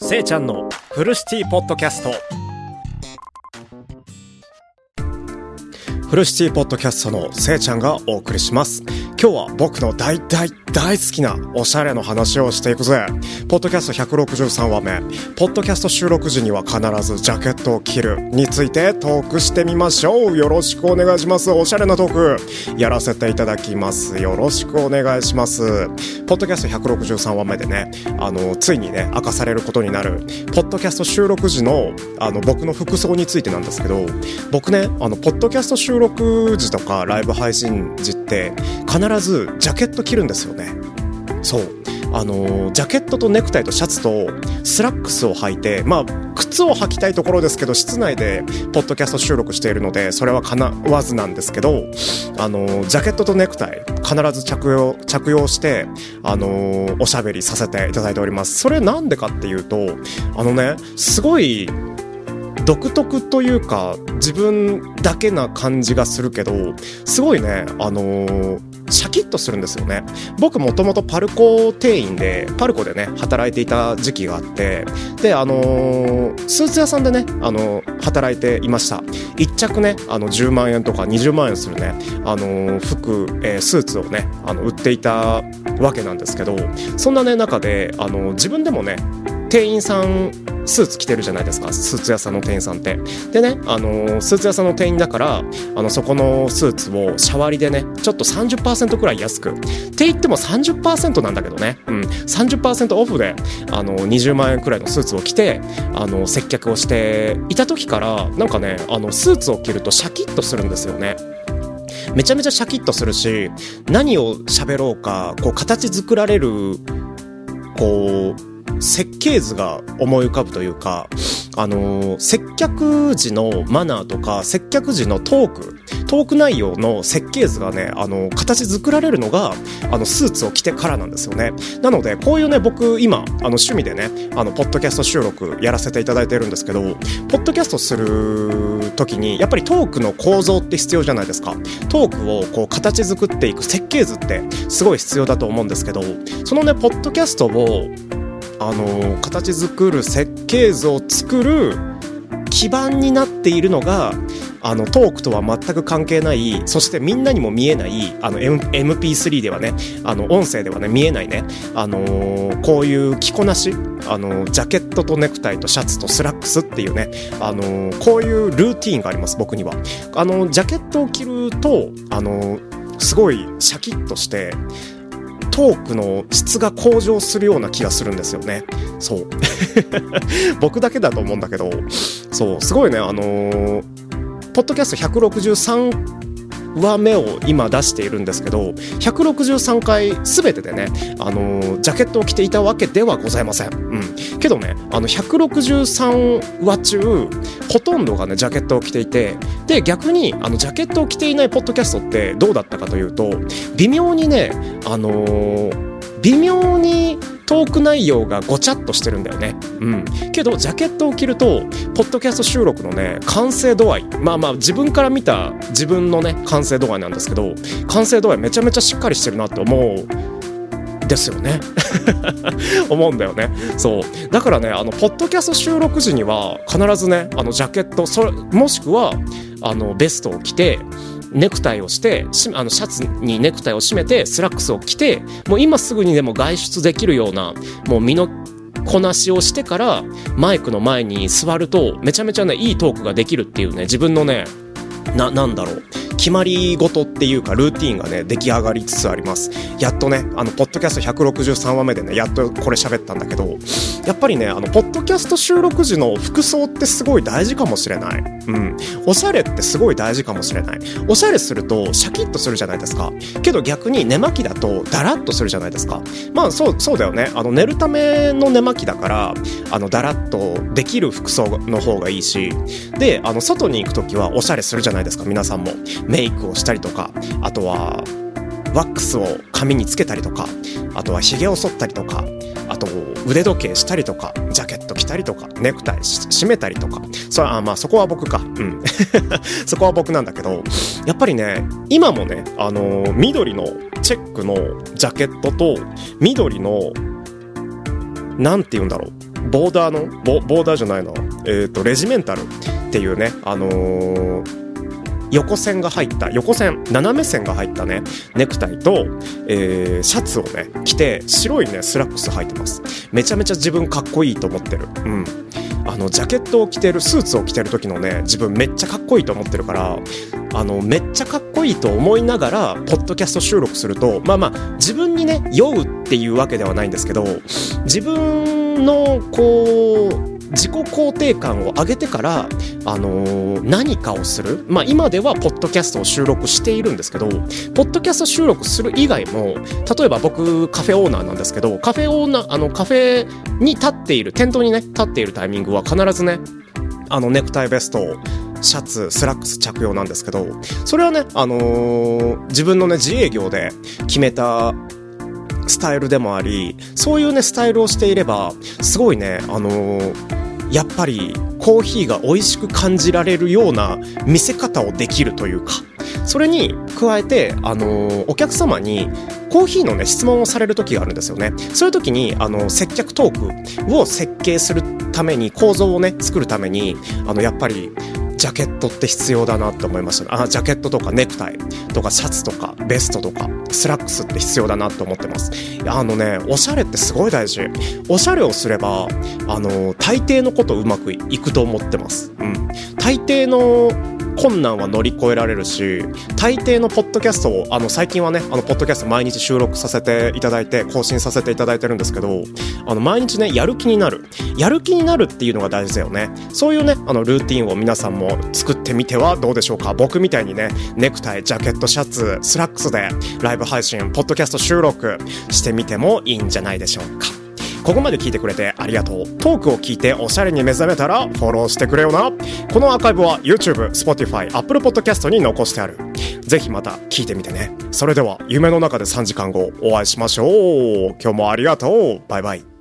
せいちゃんのフルシティポッドキャスト。フルシティポッドキャストのせいちゃんがお送りします。今日は僕の大大大好きなおしゃれの話をしていくぜ。ポッドキャスト163話目。ポッドキャスト収録時には必ずジャケットを着るについてトークしてみましょう。よろしくお願いします。おしゃれなトーク。やらせていただきます。よろしくお願いします。ポッドキャスト163話目でねあのついにね明かされることになる。ポッドキャスト収録時のあの僕の服装についてなんですけど僕ねあのポッドキャスト収録時とかライブ配信時って必ずジャケット着るんですよね。そう。あのージャケットとネクタイとシャツとスラックスを履いてまあ靴を履きたいところですけど室内でポッドキャスト収録しているのでそれは叶わずなんですけどあのージャケットとネクタイ必ず着用着用してあのーおしゃべりさせていただいております。それなんでかっていうとあのねすごい独特というか自分だけな感じがするけどすごいねあのーシャキッとするんですよね。僕もともとパルコ店員でパルコでね働いていた時期があってであのースーツ屋さんでね、あのー働いていました。一着ねあの10万円とか20万円するね、あのー服、えスーツをねあの売っていたわけなんですけどそんなね中で、あの自分でもね店員さんスーツ着てるじゃないですか。スーツ屋さんの店員さんって。でね、あのースーツ屋さんの店員だからあのそこのスーツをシャワリでねちょっと30%くらい安く。って言っても30%なんだけどね、うん、30%オフであの20万円くらいのスーツを着てあの接客をしていた時からなんかねあのスーツを着るとシャキッとするんですよね。めちゃめちゃシャキッとするし何を喋ろうかこう形作られるこう設計図が思い浮かぶというか、あのー接客時のマナーとか、接客時のトーク、トーク内容の設計図がね、あのー形作られるのが、あの、スーツを着てからなんですよね。なので、こういうね、僕、今、あの、趣味でね、あの、ポッドキャスト収録やらせていただいてるんですけど、ポッドキャストする時に、やっぱりトークの構造って必要じゃないですか。トークをこう、形作っていく設計図って、すごい必要だと思うんですけど、そのね、ポッドキャストを、あの形作る設計図を作る基盤になっているのがあのトークとは全く関係ないそしてみんなにも見えないあの M- MP3 ではねあの音声ではね見えないね、あのーこういう着こなしあのジャケットとネクタイとシャツとスラックスっていうね、あのーこういうルーティーンがあります僕には。あのジャケットを着るとあのすごいシャキッとしてトークの質が向上するような気がするんですよね。そう。僕だけだと思うんだけど、そう、すごいね、あのーポッドキャスト163話目を今出しているんですけど、163回すべてでね、あのージャケットを着ていたわけではございません。うん。けどね、あの、163話中、ほとんどがね、ジャケットを着ていて、で、逆に、あの、ジャケットを着ていないポッドキャストってどうだったかというと、微妙にね、あのー微妙にトーク内容がごちゃっとしてるんだよね。うん。けど、ジャケットを着ると、ポッドキャスト収録のね、完成度合い。まあまあ、自分から見た自分のね、完成度合いなんですけど、完成度合いめちゃめちゃしっかりしてるなって思う。ですよね。思うんだよね。そう。だからね、あの、ポッドキャスト収録時には、必ずね、あの、ジャケット、それ、もしくは、あの、ベストを着て、ネクタイをしてあのシャツにネクタイを締めてスラックスを着てもう今すぐにでも外出できるようなもう身のこなしをしてからマイクの前に座るとめちゃめちゃねいいトークができるっていうね自分のねな、なんだろう。決まり事っていうか、ルーティンがね、出来上がりつつあります。やっとね、あの、ポッドキャスト163話目でね、やっとこれ喋ったんだけど、やっぱりね、あの、ポッドキャスト収録時の服装ってすごい大事かもしれない。うん。おしゃれってすごい大事かもしれない。おしゃれすると、シャキッとするじゃないですか。けど逆に寝巻きだと、ダラッとするじゃないですか。まあ、そう、そうだよね。あの、寝るための寝巻きだから、あの、ダラッとできる服装の方がいいし、で、あの、外に行くときはおしゃれするじゃないですか、皆さんも。メイクをしたりとか、あとは、ワックスを髪につけたりとか、あとは髭を剃ったりとか、あと腕時計したりとか、ジャケット着たりとか、ネクタイ締めたりとか、それあまあそこは僕か。うん。そこは僕なんだけど、やっぱりね、今もね、あの緑のチェックのジャケットと、緑の、なんて言うんだろう。ボーダーのボーダーじゃないなえっ、とレジメンタルっていうねあのー横線が入った横線斜め線が入ったねネクタイと、えー、シャツをね着て白いねスラックス履いてます。めちゃめちゃ自分かっこいいと思ってる。うん。あのジャケットを着てるスーツを着てる時のね自分めっちゃかっこいいと思ってるからあのめっちゃかっこいいと思いながらポッドキャスト収録するとまあまあ自分にね酔うっていうわけではないんですけど自分のこう自己肯定感を上げてから、あのー、何かをする。まあ今ではポッドキャストを収録しているんですけど、ポッドキャスト収録する以外も、例えば僕カフェオーナーなんですけど、カフェオーナー、あのカフェに立っている、店頭にね、立っているタイミングは必ずね、あのネクタイベストをシャツ、スラックス着用なんですけど、それはね、あのー、自分のね、自営業で決めたスタイルでもあり、そういうね、スタイルをしていれば、すごいね、あのー、やっぱりコーヒーが美味しく感じられるような見せ方をできるというか、それに加えて、あのー、お客様にコーヒーのね、質問をされる時があるんですよね。そういう時に、あの、接客トークを設計するために、構造をね、作るために、あの、やっぱり、ジャケットって必要だなって思いました。あ、ジャケットとかネクタイとかシャツとかベストとかスラックスって必要だなって思ってます。あのね、おしゃれってすごい大事。おしゃれをすれば、あの、大抵のことうまくいくと思ってます。うん。大抵の困難は乗り越えられるし大抵のポッドキャストをあの最近はねあのポッドキャスト毎日収録させていただいて更新させていただいてるんですけどあの毎日ねやる気になる。やる気になるっていうのが大事だよね。そういうねあのルーティンを皆さんも作ってみてはどうでしょうか。僕みたいにねネクタイジャケットシャツスラックスでライブ配信ポッドキャスト収録してみてもいいんじゃないでしょうか。ここまで聞いてくれてありがとう。トークを聞いておしゃれに目覚めたらフォローしてくれよな。このアーカイブは YouTube、Spotify、Apple Podcast に残してある。ぜひまた聞いてみてね。それでは夢の中で3時間後お会いしましょう。今日もありがとう。バイバイ。